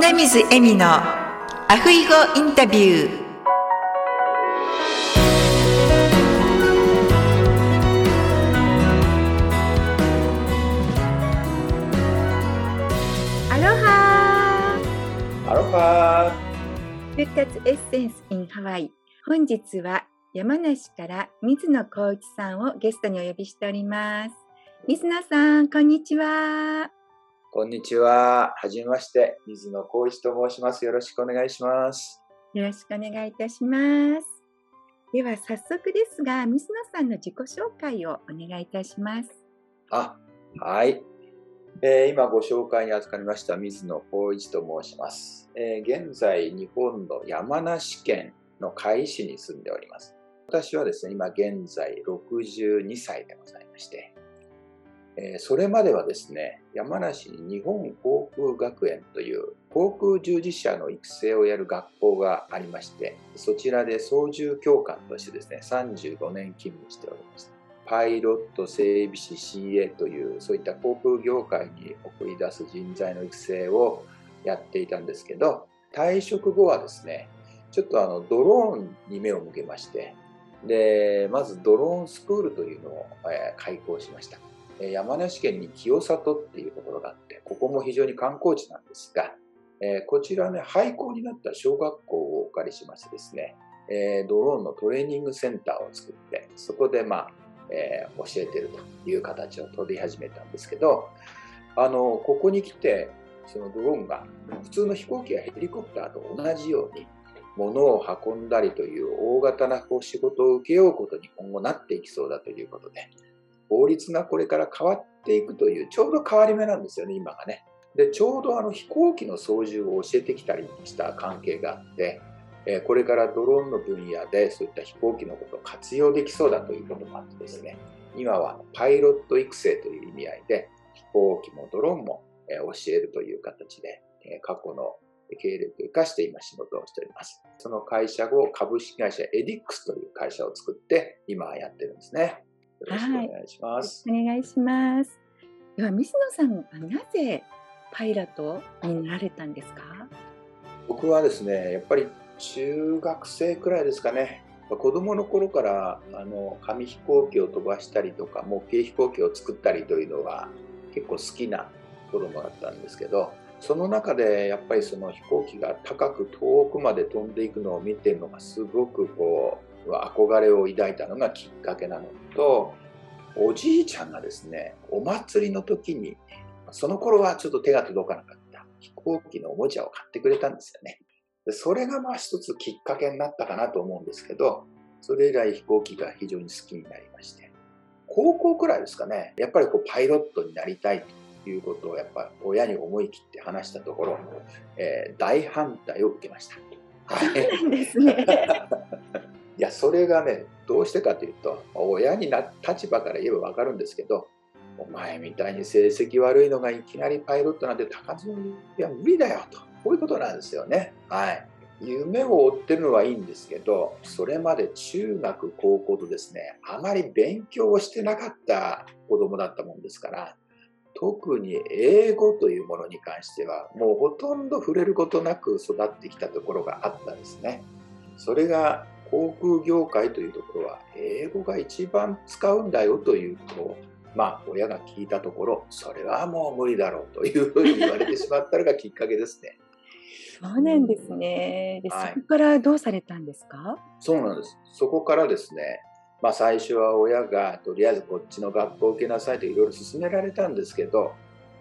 米水恵美のアフイゴインタビュー。アロハ。アロハ。復活エッセンス in ハワイ。本日は山梨から水野幸一さんをゲストにお呼びしております。水野さんこんにちはこんにちは。はじめまして。水野光一と申します。よろしくお願いします。よろしくお願いいたします。では早速ですが、水野さんの自己紹介をお願いいたします。あ、はい。えー、今ご紹介に預かりました水野光一と申します、えー、現在、日本の山梨県の甲斐市に住んでおります。私はですね、今現在62歳でございまして、えそれまではですね、山梨に日本航空学園という航空従事者の育成をやる学校がありまして、そちらで操縦教官としてですね、35年勤務しておりました。パイロット、整備士、CA というそういった航空業界に送り出す人材の育成をやっていたんですけど、退職後はですね、ちょっとあのドローンに目を向けまして、で、まずドローンスクールというのをえ開講しました。山梨県に清里っていうところがあって、ここも非常に観光地なんですが、えこちらね、廃校になった小学校をお借りしましてですね、えドローンのトレーニングセンターを作って、そこでまあ、えー、教えてるという形を取り始めたんですけど、あの、ここに来て、そのドローンが普通の飛行機やヘリコプターと同じように、物を運んだりという大型な仕事を請け負うことに今後なっていきそうだということで、法律がこれから変わっていくという、ちょうど変わり目なんですよね、今がね。で、ちょうどあの飛行機の操縦を教えてきたりした関係があって、えこれからドローンの分野でそういった飛行機のことを活用できそうだということもあってですね、今はパイロット育成という意味合いで、飛行機もドローンも教えるという形で、過去の経歴を生かして今仕事をしております。その会社後、株式会社エディックスという会社を作って今やってるんですね。よろしくお願いします。はい、お願いします。では水野さんはなぜパイロットになられたんですか？僕はですねやっぱり中学生くらいですかね子供の頃からあの紙飛行機を飛ばしたりとか模型飛行機を作ったりというのが結構好きな子供だったんですけどその中でやっぱりその飛行機が高く遠くまで飛んでいくのを見てるのがすごくこう憧れを抱いたのがきっかけなのとおじいちゃんがですねお祭りの時にその頃はちょっと手が届かなかった。飛行機のおもちゃを買ってくれたんですよね。でそれがまあ一つきっかけになったかなと思うんですけどそれ以来飛行機が非常に好きになりまして。高校くらいですかね。やっぱりこうパイロットになりたいということをやっぱ親に思い切って話したところ、えー、大反対を受けました。はい、ですねいや、それがね、どうしてかというと、親にな立場から言えば分かるんですけど、お前みたいに成績悪いのがいきなりパイロットなんて高津には無理だよと、こういうことなんですよね。はい。夢を追ってるのはいいんですけど、それまで中学、高校とですね、あまり勉強をしてなかった子供だったもんですから、特に英語というものに関しては、もうほとんど触れることなく育ってきたところがあったんですね。それが航空業界というところは英語が一番使うんだよということをまあ親が聞いたところそれはもう無理だろうというふうに言われてしまったのがきっかけですね。そうなんですね。で、はい、そこからどうされたんですか？そうなんです。そこからですね、まあ、最初は親がとりあえずこっちの学校を受けなさいといろいろ勧められたんですけど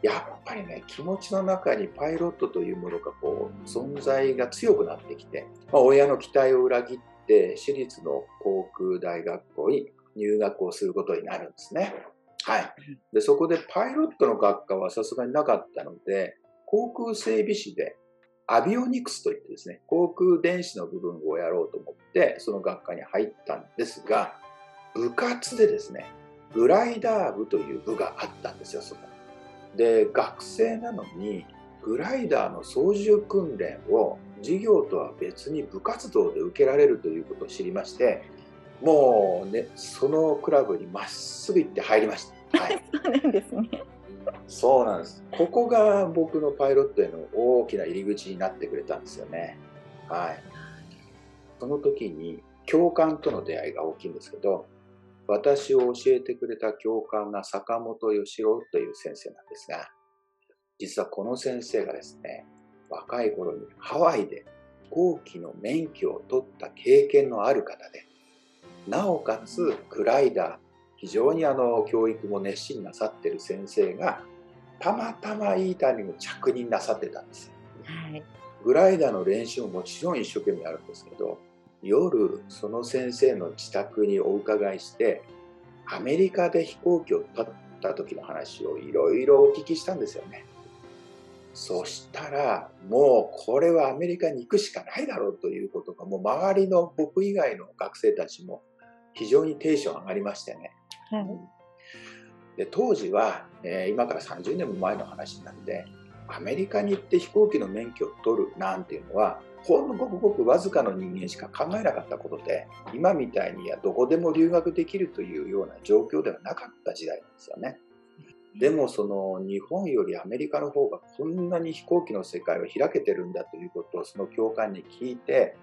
やっぱりね気持ちの中にパイロットというものがこう存在が強くなってきて、まあ、親の期待を裏切って私立の航空大学校に入学をすることになるんですね。はい。で、そこでパイロットの学科はさすがになかったので、航空整備士でアビオニクスといってですね、航空電子の部分をやろうと思って、その学科に入ったんですが、部活でですね、グライダー部という部があったんですよ、そこ。で、学生なのに、グライダーの操縦訓練を授業とは別に部活動で受けられるということを知りましてもうねそのクラブにまっすぐ行って入りました。はい、そうなんですねそうなんです。ここが僕のパイロットへの大きな入り口になってくれたんですよね。はい。その時に教官との出会いが大きいんですけど、私を教えてくれた教官が坂本義郎という先生なんですが、実はこの先生がですね、若い頃にハワイで飛行機の免許を取った経験のある方で、なおかつグライダー、非常にあの教育も熱心なさってる先生が、たまたまいいタイミング着任なさってたんですよ。はい、グライダーの練習ももちろん一生懸命やるんですけど、夜その先生の自宅にお伺いしてアメリカで飛行機を取った時の話をいろいろお聞きしたんですよね。そしたらもうこれはアメリカに行くしかないだろうということがもう周りの僕以外の学生たちも非常にテンション上がりましてね。はい、で当時は、えー、今から30年も前の話なんでアメリカに行って飛行機の免許を取るなんていうのはほんのごくごくわずかの人間しか考えなかったことで今みたいにどこでも留学できるというような状況ではなかった時代なんですよね。でもその日本よりアメリカの方がこんなに飛行機の世界を開けてるんだということをその教官に聞いて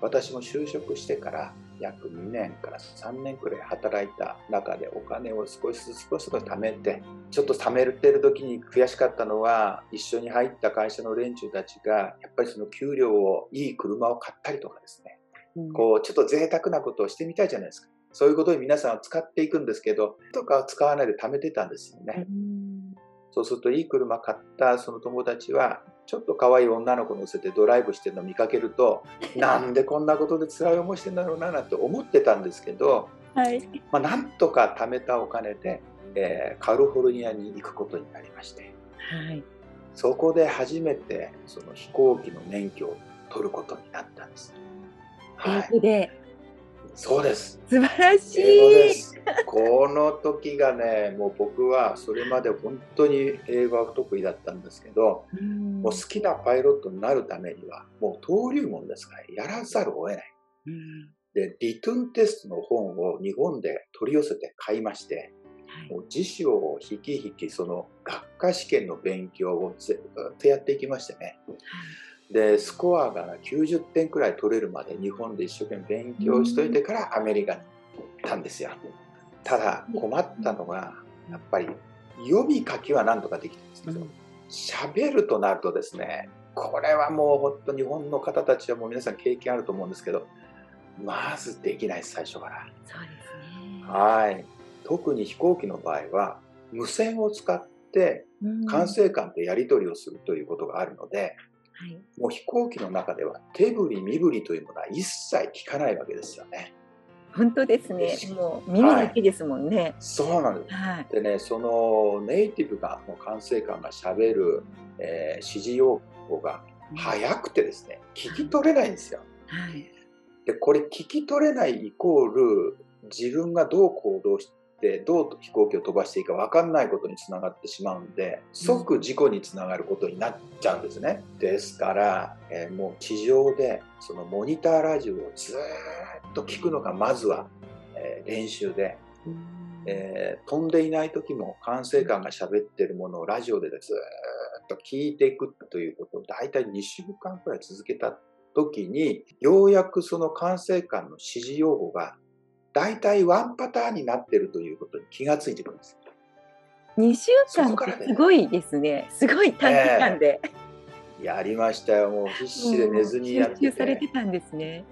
私も就職してから約2年から3年くらい働いた中でお金を少しずつ少しずつ貯めてちょっと貯めてる時に悔しかったのは一緒に入った会社の連中たちがやっぱりその給料をいい車を買ったりとかですね、うん、こうちょっと贅沢なことをしてみたいじゃないですかそういうことに皆さんは使っていくんですけどとか使わないで貯めてたんですよね。うん。そうするといい車買ったその友達はちょっと可愛い女の子乗せてドライブしてるのを見かけるとなんでこんなことで辛い思いしてんだろうななんて思ってたんですけど、はい。まあ、なんとか貯めたお金で、えー、カリフォルニアに行くことになりまして、はい、そこで初めてその飛行機の免許を取ることになったんです。はい、でそうです。素晴らしい。この時がね、もう僕はそれまで本当に英語は不得意だったんですけど、うもう好きなパイロットになるためには、もう登竜門ですからやらざるを得ない。で、リトゥンテストの本を日本で取り寄せて買いまして、はい、もう辞書を引き引きその学科試験の勉強をずっとやっていきましてね。はいでスコアが90点くらい取れるまで日本で一生懸命勉強しといてからアメリカに行ったんですよ。ただ困ったのがやっぱり読み書きはなんとかできたんですけど喋るとなるとですねこれはもう本当日本の方たちはもう皆さん経験あると思うんですけどまずできないです最初から。そうですね。はい。特に飛行機の場合は無線を使って管制官とやり取りをするということがあるので、はい、もう飛行機の中では手振り身振りというものは一切聞かないわけですよね。本当ですね。もう耳だけですもんね。はい、そうなんです。はい、でね、そのネイティブが、もう管制官がしゃべる、えー、指示用語が早くてですね、聞き取れないんですよ。はい、で、これ聞き取れないイコール、自分がどう行動して、ってどう飛行機を飛ばしていいか分かんないことにつながってしまうんで即事故につながることになっちゃうんですね。ですから、えー、もう地上でそのモニターラジオをずっと聞くのがまずは、えー、練習で。えー、飛んでいない時も管制官が喋ってるものをラジオでずっと聞いていくということを大体2週間くらい続けた時にようやくその管制官の指示用語が大体ワンパターンになってるということに気がついてくるんです。2週間ってすごいですね。すごい短期間で、えー、やりましたよ。もう必死で寝ずにやってて。集中されてたんですね。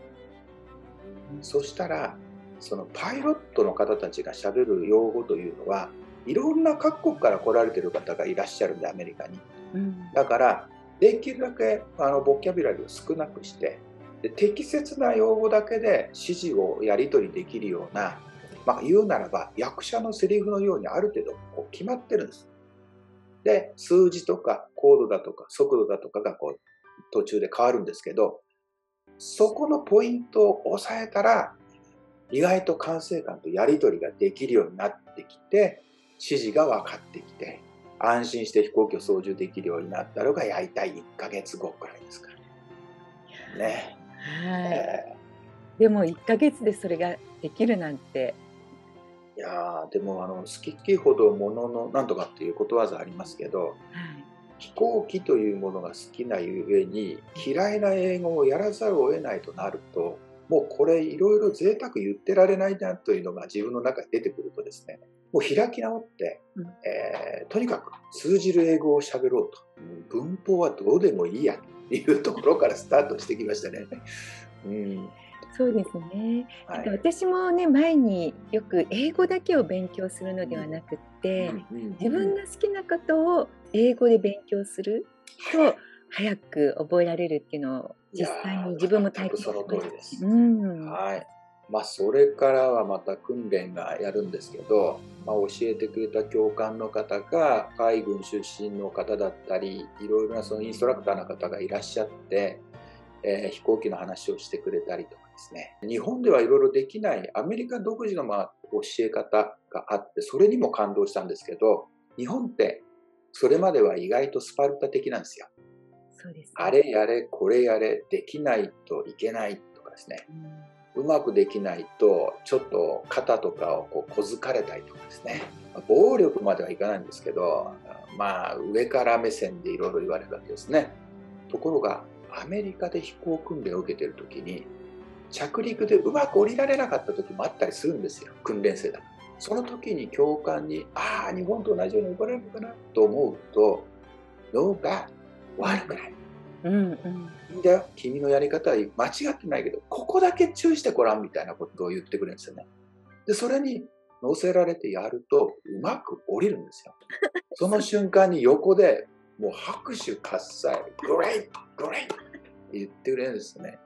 そしたら、そのパイロットの方たちがしゃべる用語というのは、いろんな各国から来られてる方がいらっしゃるんで、アメリカに。うん、だから、できるだけあのボキャブラリーを少なくして、で適切な用語だけで指示をやり取りできるような、まあ、言うならば役者のセリフのようにある程度こう決まってるんです。で数字とかコードだとか速度だとかがこう途中で変わるんですけどそこのポイントを押さえたら意外と管制官とやり取りができるようになってきて指示が分かってきて安心して飛行機を操縦できるようになったのが大体1ヶ月後くらいですからね。ね。はい、でも1ヶ月でそれができるなんて。いやでもあの好きほどもののなんとかっていうことわざありますけど、はい、飛行機というものが好きなゆえに嫌いな英語をやらざるを得ないとなるともうこれいろいろ贅沢言ってられないなというのが自分の中に出てくるとですねもう開き直って、うん、えー、とにかく通じる英語を喋ろうと。文法はどうでもいいやというところからスタートしてきましたね。うんそうですね。はい、私もね前によく英語だけを勉強するのではなくって、自分が好きなことを英語で勉強すると早く覚えられるっていうのを実際に自分も体験しました。うん、はいまあ、それからはまた訓練がやるんですけど、まあ、教えてくれた教官の方が海軍出身の方だったりいろいろなそのインストラクターの方がいらっしゃって、えー、飛行機の話をしてくれたりとかですね日本ではいろいろできないアメリカ独自のまあ教え方があってそれにも感動したんですけど日本ってそれまでは意外とスパルタ的なんですよ。そうです、ね、あれやれこれやれできないといけないとかですね。うんうまくできないとちょっと肩とかをこう小づかれたりとかですね。暴力まではいかないんですけどまあ上から目線でいろいろ言われるわけですね。ところがアメリカで飛行訓練を受けている時に着陸でうまく降りられなかった時もあったりするんですよ。訓練生だその時に教官にああ日本と同じように怒られるのかな？と思うと脳が悪くないうんうん、いいんだよ君のやり方は間違ってないけどここだけ注意してごらんみたいなことを言ってくれるんですよね。でそれに乗せられてやるとうまく降りるんですよ。その瞬間に横でもう拍手喝采「グレイトグレイト!」って言ってくれるんですね、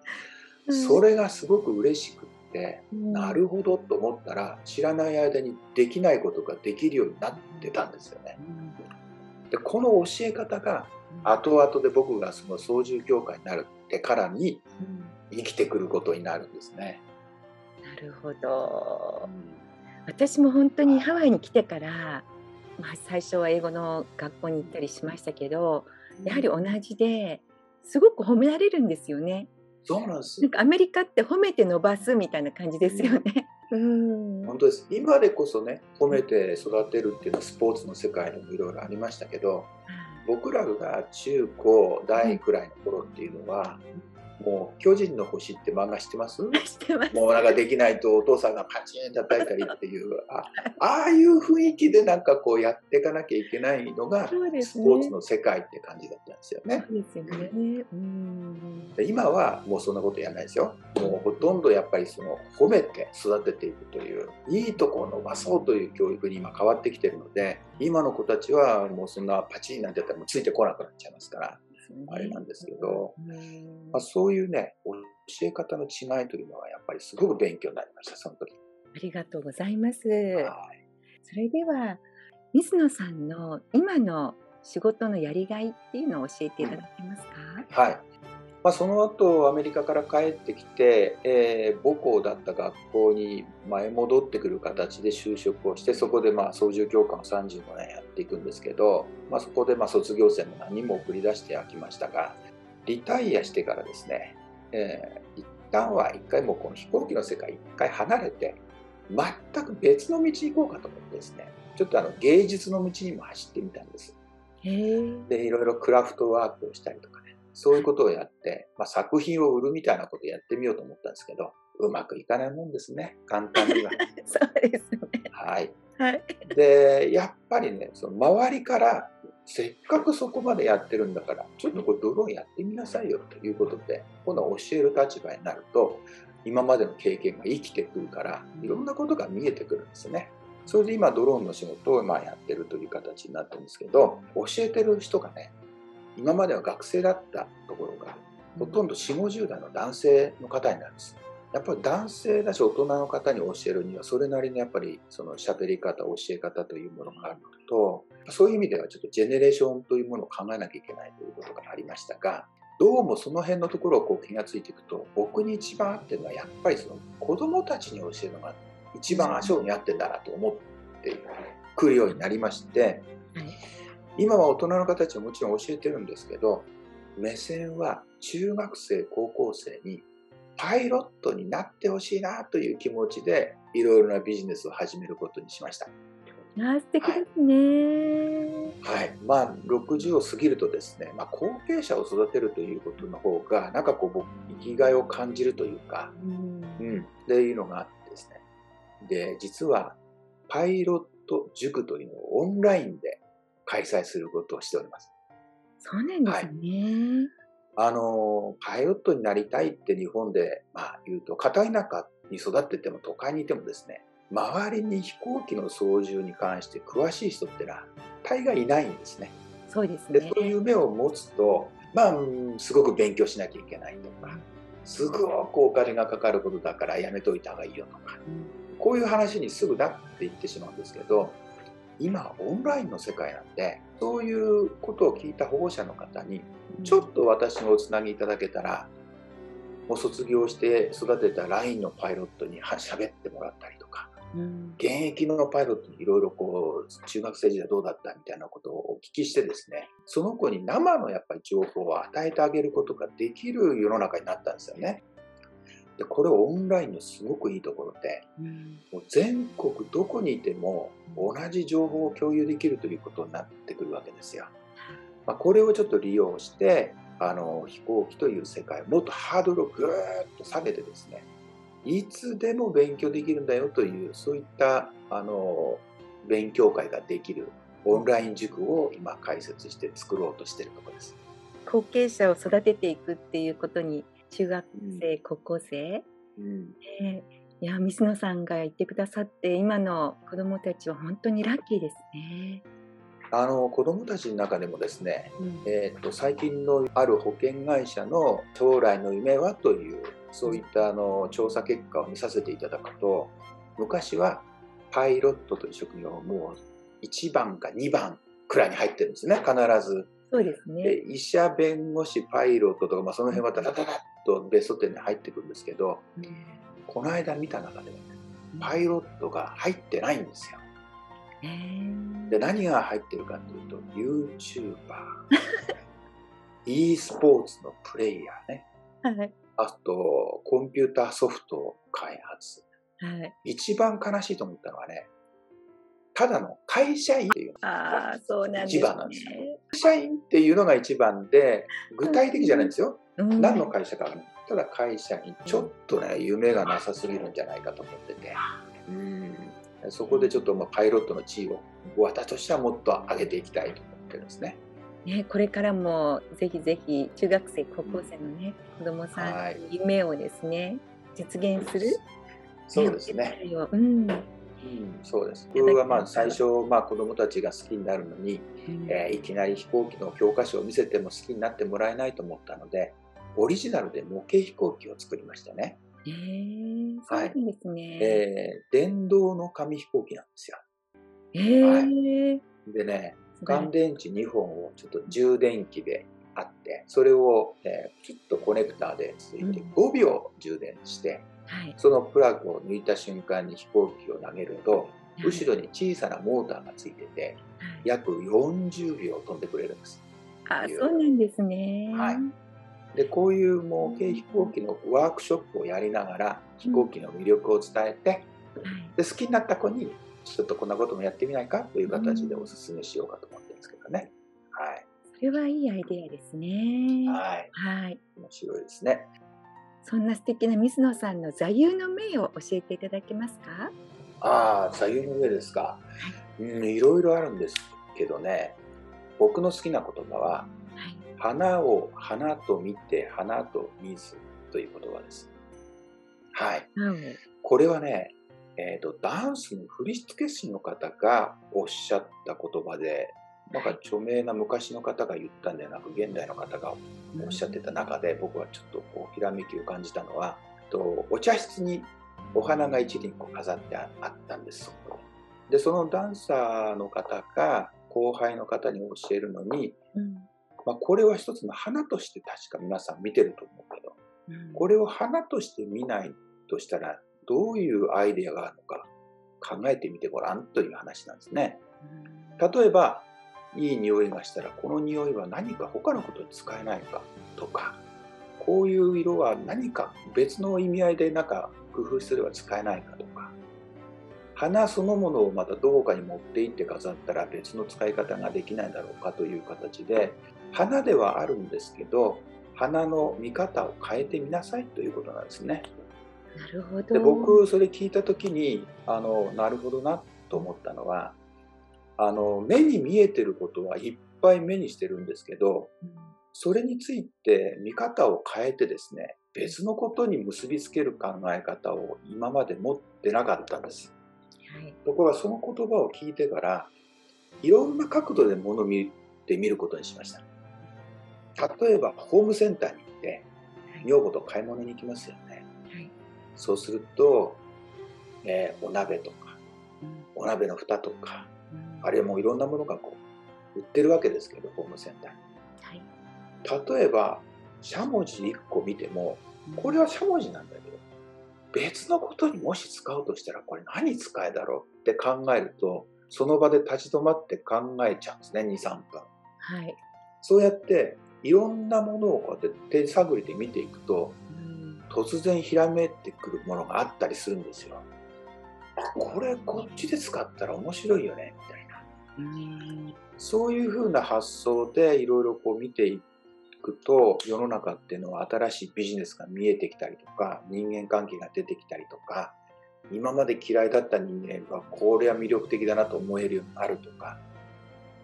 うん、それがすごく嬉しくって、うん、なるほどと思ったら知らない間にできないことができるようになってたんですよね、でこの教え方が後々で僕がその操縦協会になるってからに生きてくることになるんですね。なるほど、私も本当にハワイに来てから、まあ、最初は英語の学校に行ったりしましたけどやはり同じですごく褒められるんですよね。そうなんです。なんかアメリカって褒めて伸ばすみたいな感じですよね。うん、本当です。今でこそね褒めて育てるっていうのはスポーツの世界でもいろいろありましたけど、僕らが中高大くらいの頃っていうのは、もう「巨人の星」って漫画知ってます？もうなんかできないとお父さんがパチン叩いたりっていうあああいう雰囲気でなんかこうやっていかなきゃいけないのが、ね、スポーツの世界って感じだったんですよね。ですよねで今はもうそんなことやらないですよ。もうほとんどやっぱりその褒めて育てていくといういいとこを伸ばそうという教育に今変わってきてるので今の子たちはもうそんなパチンなんてやったらもうついてこなくなっちゃいますから。あれなんですけど、まあ、そういうね教え方の違いというのはやっぱりすごく勉強になりましたその時。ありがとうございます。はい。それでは水野さんの今の仕事のやりがいっていうのを教えていただけますか、はいまあ、その後アメリカから帰ってきて、えー、母校だった学校に前戻ってくる形で就職をしてそこでまあ操縦教官を35年やっていくんですけど、まあ、そこでまあ卒業生も何人も送り出して飽きましたがリタイアしてからですね、えー、一旦は一回もこの飛行機の世界一回離れて全く別の道に行こうかと思ってですねちょっとあの芸術の道にも走ってみたんです。でいろいろクラフトワークをしたりとかそういうことをやって、まあ、作品を売るみたいなことをやってみようと思ったんですけど、うまくいかないもんですね、簡単には。そうですね。はい。はい、で、やっぱりね、その周りから、せっかくそこまでやってるんだから、ちょっとこれドローンやってみなさいよということで、今度は教える立場になると、今までの経験が生きてくるから、いろんなことが見えてくるんですね。それで今ドローンの仕事をまあやってるという形になってるんですけど、教えてる人がね、今までは学生だったところがほとんど4 5 0代の男性の方になるんです。やっぱり男性だし大人の方に教えるにはそれなりにやっぱりその喋り方教え方というものがあるのとそういう意味ではちょっとジェネレーションというものを考えなきゃいけないということがありましたがどうもその辺のところをこう気がついていくと僕に一番合ってるのはやっぱりその子供たちに教えるのが一番足に合ってんだなと思ってくるようになりまして、今は大人の方たちはもちろん教えてるんですけど目線は中学生高校生にパイロットになってほしいなという気持ちでいろいろなビジネスを始めることにしました。あ素敵ですね、はい、はい、まあ60を過ぎるとですね、まあ、後継者を育てるということの方がなんかこう僕生きがいを感じるというか、うん、うん、っていうのがあってですね。で実はパイロット塾というのをオンラインで開催することをしております。そうなんですね、はい、あのパイロットになりたいって日本で、まあ、言うと片田舎に育ってても都会にいてもですね周りに飛行機の操縦に関して詳しい人ってのは大概いないんですね。そうですね。でそういう目を持つと、まあ、すごく勉強しなきゃいけないとか、すごくお金がかかることだからやめといた方がいいよとか、うん、こういう話にすぐなっていってしまうんですけど、今オンラインの世界なんで、そういうことを聞いた保護者の方に、ちょっと私をおつなぎいただけたら、もう卒業して育てたラインのパイロットに喋ってもらったりとか、うん、現役のパイロットにいろいろこう中学生時代どうだったみたいなことをお聞きしてですねその子に生のやっぱり情報を与えてあげることができる世の中になったんですよね。でこれオンラインのすごくいいところで、うん、もう全国どこにいても同じ情報を共有できるということになってくるわけですよ。まあ、これをちょっと利用してあの飛行機という世界もっとハードルをぐーっと下げてですねいつでも勉強できるんだよというそういったあの勉強会ができるオンライン塾を今開設して作ろうとしているところです。後継者を育てていくっていうことに中学生、うん、高校生、うん。えー、いや水野さんが言ってくださって今の子どもたちは本当にラッキーですね。あの子どもたちの中でもですね、うん、えーと、最近のある保険会社の将来の夢はというそういったあの調査結果を見させていただくと昔はパイロットという職業もう1番か2番くらいに入ってるんですね必ず。そうですね、で医者弁護士パイロットとか、まあ、その辺はダダダダッとベスト10に入ってくるんですけど、うん、この間見た中ではねパイロットが入ってないんですよ。で何が入ってるかというと YouTuber e スポーツのプレイヤーね、はい、あとコンピューターソフト開発、はい、一番悲しいと思ったのはねただの会社員っていう。のが一番なんですよ。会社員っていうのが一番で具体的じゃないんですよ。うん、何の会社かただ会社員ちょっとね夢がなさすぎるんじゃないかと思ってて。うんそこでちょっとまあパイロットの地位を私としてはもっと上げていきたいと思ってるんですね。ね、これからもぜひぜひ中学生高校生のね、うん、子どもさんの夢をですね、実現するそうですね。うん、うん、そうです。僕はまあ最初、まあ、子どもたちが好きになるのに、うん、えー、いきなり飛行機の教科書を見せても好きになってもらえないと思ったのでオリジナルで模型飛行機を作りましたね。えー、そうですね、はい、えー、電動の紙飛行機なんですよ。えー、はい、でね、乾電池2本をちょっと充電器であって、それを、えー、ピッとコネクターでついて5秒充電して、うん、そのプラグを抜いた瞬間に飛行機を投げると、後ろに小さなモーターがついてて、約40秒飛んでくれるんです。あ、そうなんですね。はい。でこういう模型飛行機のワークショップをやりながら飛行機の魅力を伝えて、で好きになった子にちょっとこんなこともやってみないかという形でお勧めしようかと思ってるんですけどね。はい。それはいいアイデアですね。はい。はい。面白いですね。そんな素敵な水野さんの座右の銘を教えていただけますか？ああ、座右の銘ですか。うん、いろいろあるんですけどね、僕の好きな言葉は、花を花と見て花と見ずという言葉です。はい。うん、これはね、えーと、ダンスの振付師の方がおっしゃった言葉で、なんか著名な昔の方が言ったんではなく、現代の方がおっしゃってた中で、僕はちょっとこうひらめきを感じたのは、とお茶室にお花が一輪こう飾ってあったんです、そこで。で、そのダンサーの方が後輩の方に教えるのに、うんまあ、これは一つの花として確か皆さん見てると思うけど、うん、これを花として見ないとしたらどういうアイデアがあるのか考えてみてごらんという話なんですね。例えばいい匂いがしたらこの匂いは何か他のことに使えないかとかこういう色は何か別の意味合いでなんか工夫すれば使えないかとか花そのものをまたどこかに持って行って飾ったら別の使い方ができないだろうかという形で花ではあるんですけど花の見方を変えてみなさいということなんですね。なるほどで僕それ聞いた時にあのなるほどなと思ったのはあの目に見えてることはいっぱい目にしてるんですけど、それについて見方を変えてですね別のことに結びつける考え方を今まで持ってなかったんです。はい、ところがその言葉を聞いてからいろんな角度で物を見てみることにしました。例えばホームセンターに行って女房と買い物に行きますよね。はい、そうすると、えー、お鍋とか、うん、お鍋の蓋とか、うん、あるいはもういろんなものがこう売ってるわけですけどホームセンターに。はい、例えばしゃもじ1個見てもこれはしゃもじなんだけど別のことにもし使おうとしたらこれ何使えだろうって考えるとその場で立ち止まって考えちゃうんですね23分。はい、そうやっていろんなものをこうやって手探りで見ていくと、突然ひらめいてくるものがあったりするんですよ。これこっちで使ったら面白いよねみたいな。そういうふうな発想でいろいろこう見ていくと世の中っていうのは新しいビジネスが見えてきたりとか人間関係が出てきたりとか今まで嫌いだった人間がこれは魅力的だなと思えるようになるとか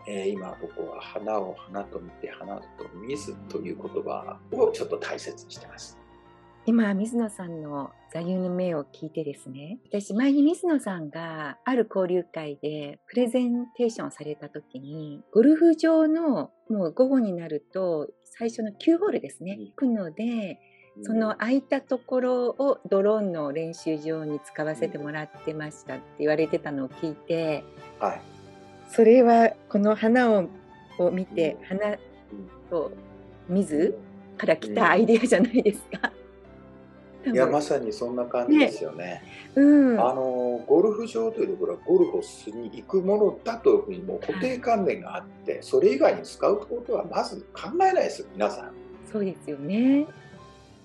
えー、今僕は花を花と見て花と見ずという言葉をちょっと大切にしてます。今水野さんの座右の銘を聞いてですね私前に水野さんがある交流会でプレゼンテーションされた時にゴルフ場のもう午後になると最初の9ホールですね、行くのでその空いたところをドローンの練習場に使わせてもらってましたって言われてたのを聞いて、はい、それはこの花をを見て花と水から来たアイデアじゃないですか。いやまさにそんな感じですよね。ねうん、あのゴルフ場というところはゴルフをしに行くものだというふうにもう固定観念があって、はい、それ以外に使うことはまず考えないですよ皆さん。そうですよね。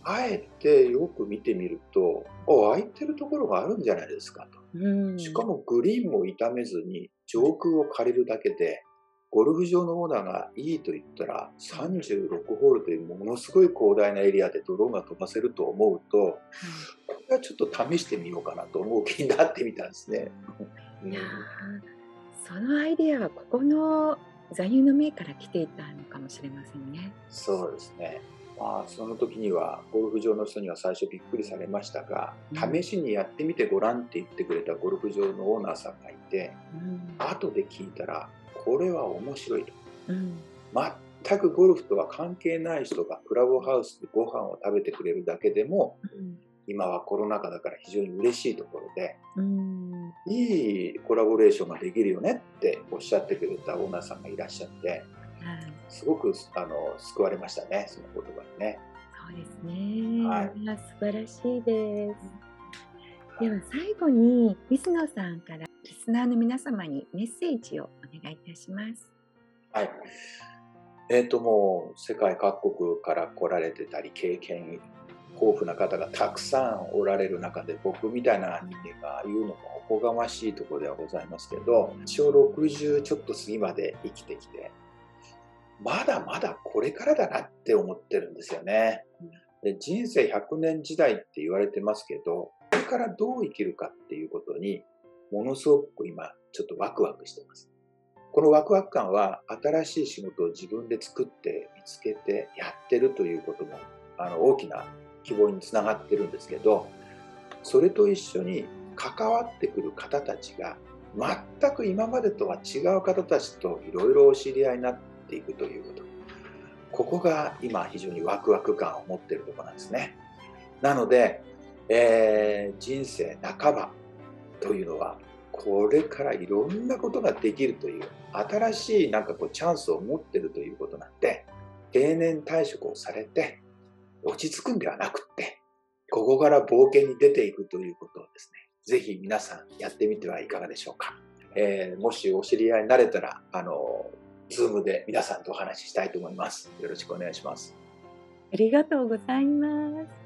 あえてよく見てみると空いてるところがあるんじゃないですかと。うん、しかもグリーンも傷めずに上空を借りるだけでゴルフ場のオーナーがいいと言ったら36ホールというものすごい広大なエリアでドローンが飛ばせると思うと、これはちょっと試してみようかなと思う気になってみたんですね。いやそのアイデアはここの座右の銘から来ていたのかもしれませんね。そうですね。まあ、その時にはゴルフ場の人には最初びっくりされましたが、試しにやってみてごらんって言ってくれたゴルフ場のオーナーさんがいて、うん、後で聞いたらこれは面白いと、うん、全くゴルフとは関係ない人がクラブハウスでご飯を食べてくれるだけでも、うん、今はコロナ禍だから非常に嬉しいところで、いいコラボレーションができるよねっておっしゃってくれたオーナーさんがいらっしゃって。すごくあの救われましたね、その言葉にね。そうですね。はい、素晴らしいです。では最後に水野さんからリスナーの皆様にメッセージをお願いいたします。はい。えっ、ー、ともう世界各国から来られてたり経験豊富な方がたくさんおられる中で僕みたいな人間が言うのもおこがましいところではございますけど一応60ちょっと過ぎまで生きてきてまだまだこれからだなって思ってるんですよね。で人生100年時代って言われてますけど、これからどう生きるかっていうことに、ものすごく今、ちょっとワクワクしてます。このワクワク感は、新しい仕事を自分で作って見つけてやってるということも、あの、大きな希望につながってるんですけど、それと一緒に関わってくる方たちが、全く今までとは違う方たちといろいろお知り合いになっていくということ。ここが今非常にワクワク感を持ってるとこなんですね。なので、えー、人生半ばというのはこれからいろんなことができるという新しいなんかこうチャンスを持ってるということなんで定年退職をされて落ち着くんではなくってここから冒険に出ていくということをですねぜひ皆さんやってみてはいかがでしょうか、えー、もしお知り合いになれたらあのズームで皆さんとお話ししたいと思います。よろしくお願いします。あありがとうございます。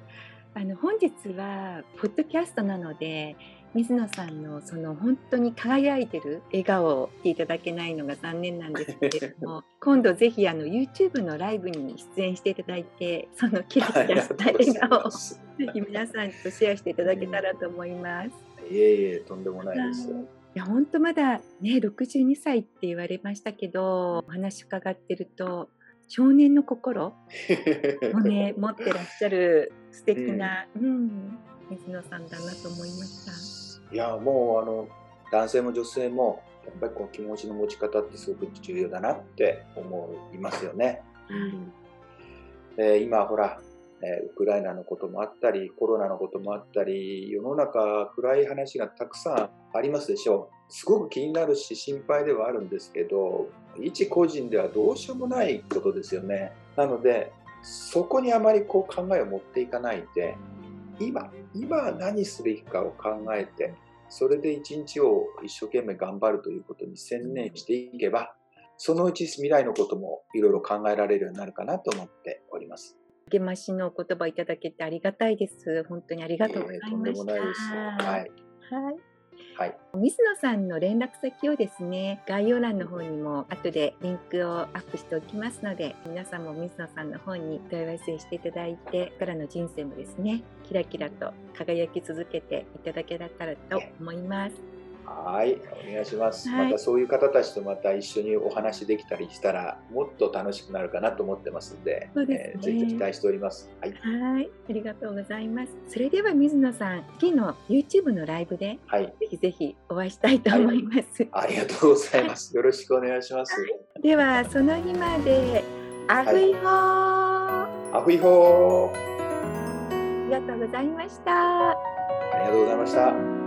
あの本日はポッドキャストなので水野さんのその本当に輝いてる笑顔を見ていただけないのが残念なんですけれども今度ぜひあの YouTube のライブに出演していただいてそのキラキラした笑顔をぜひ皆さんとシェアしていただけたらと思います。いえいえとんでもないです。いや本当まだね62歳って言われましたけどお話伺ってると少年の心をね 持ってらっしゃる素敵な、うん、うん、水野さんだなと思いました。いやもうあの男性も女性もやっぱりこう気持ちの持ち方ってすごく重要だなって思いますよね。うんえー、今ほら、えー、ウクライナのこともあったりコロナのこともあったり世の中暗い話がたくさんありますでしょう。すごく気になるし心配ではあるんですけど一個人ではどうしようもないことですよね。なのでそこにあまりこう考えを持っていかないで今今何すべきかを考えてそれで一日を一生懸命頑張るということに専念していけばそのうち未来のこともいろいろ考えられるようになるかなと思っております。励ましの言葉いただけてありがたいです。本当にありがとうございました。とんでもないです。はい。はいはい、水野さんの連絡先をですね概要欄の方にも後でリンクをアップしておきますので皆さんも水野さんの方に問い合わせしていただいてからの人生もですねキラキラと輝き続けていただけたらと思います。はい、お願いします、はい、またそういう方たちとまた一緒にお話できたりしたらもっと楽しくなるかなと思ってますんで、ですね、えー、ぜひ期待しております。はい、はいありがとうございます。それでは水野さん、次の YouTube のライブで、はい、ぜひぜひお会いしたいと思います。はい、ありがとうございます。よろしくお願いします。ではその日までアフイホー、アフイホーありがとうございました。ありがとうございました。